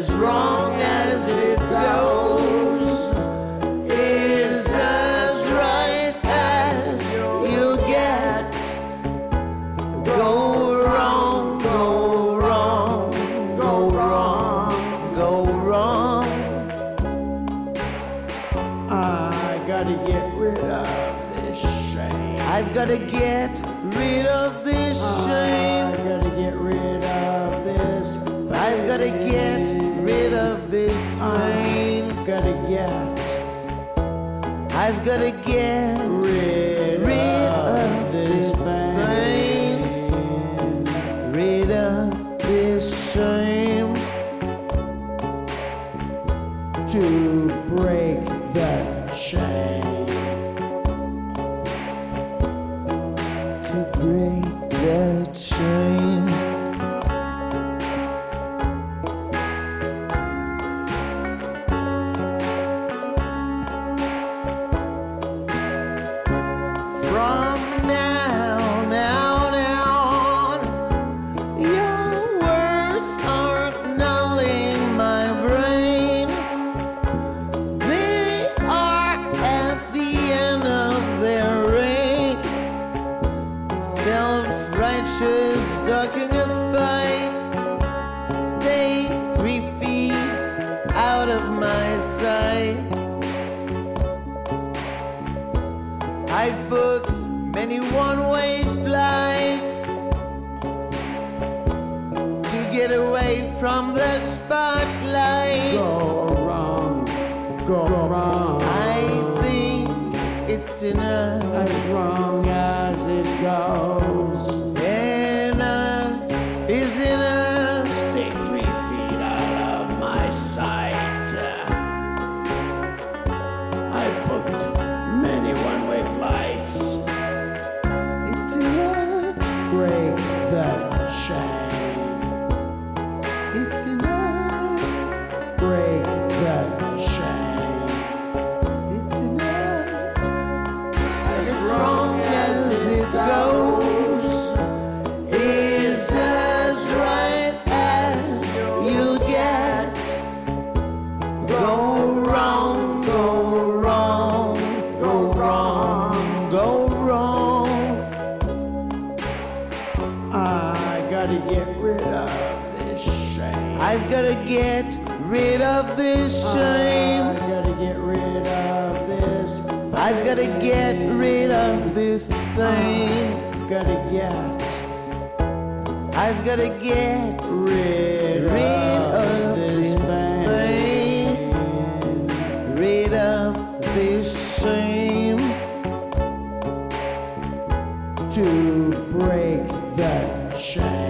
as wrong as it goes is as right as you get. Go wrong, go wrong, go wrong, go wrong. I gotta get rid of this shame. I've gotta get rid of this shame. I've gotta get rid of this pain. Gotta get I've gotta get rid, rid of of this pain. Rid of this shame. To break the chain. To break Self-righteous, ducking a fight. Stay three feet out of my sight. I've booked many one-way flights to get away from the spotlight. Go wrong, go wrong. I think it's enough. as wrong Break the chain. Gotta get rid of this shame. I've gotta get rid of this shame. I've gotta get rid of this. I've gotta get rid of this pain. I've Gotta get I've gotta get rid, rid of of this this pain. pain. Rid of this shame. To break the chain. To break that chain.